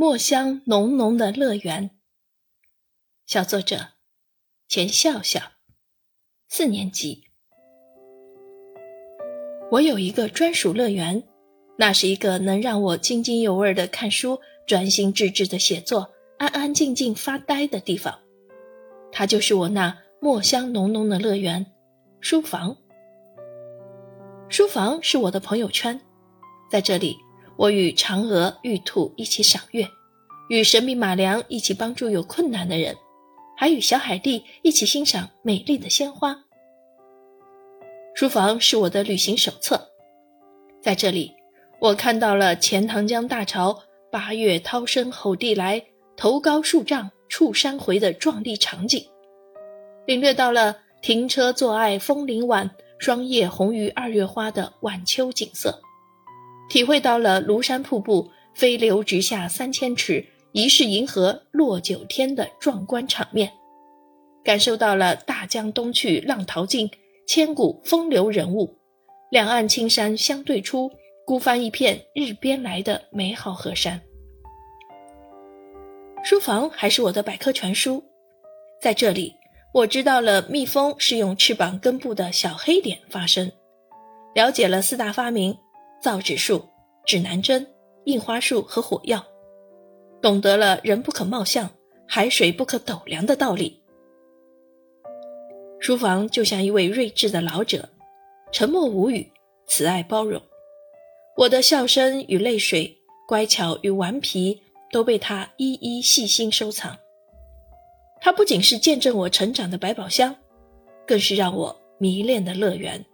墨香浓浓的乐园。小作者：钱笑笑，四年级。我有一个专属乐园，那是一个能让我津津有味的看书、专心致志的写作、安安静静发呆的地方。它就是我那墨香浓浓的乐园——书房。书房是我的朋友圈，在这里，我与嫦娥、玉兔一起赏月，与神秘马良一起帮助有困难的人，还与小海蒂一起欣赏美丽的鲜花。书房是我的旅行手册，在这里，我看到了钱塘江大潮八月涛声吼地来，头高数丈触山回的壮丽场景，领略到了停车坐爱枫林晚，霜叶红于二月花的晚秋景色，体会到了庐山瀑布飞流直下三千尺，疑是银河落九天的壮观场面，感受到了大江东去浪淘尽。千古风流人物，两岸青山相对出，孤帆一片日边来的美好河山。书房还是我的百科全书，在这里我知道了蜜蜂是用翅膀根部的小黑点发声，了解了四大发明：造纸术、指南针、印花术和火药，懂得了人不可貌相，海水不可斗量的道理。书房就像一位睿智的老者，沉默无语，慈爱包容。我的笑声与泪水，乖巧与顽皮，都被他一一细心收藏。他不仅是见证我成长的百宝箱，更是让我迷恋的乐园。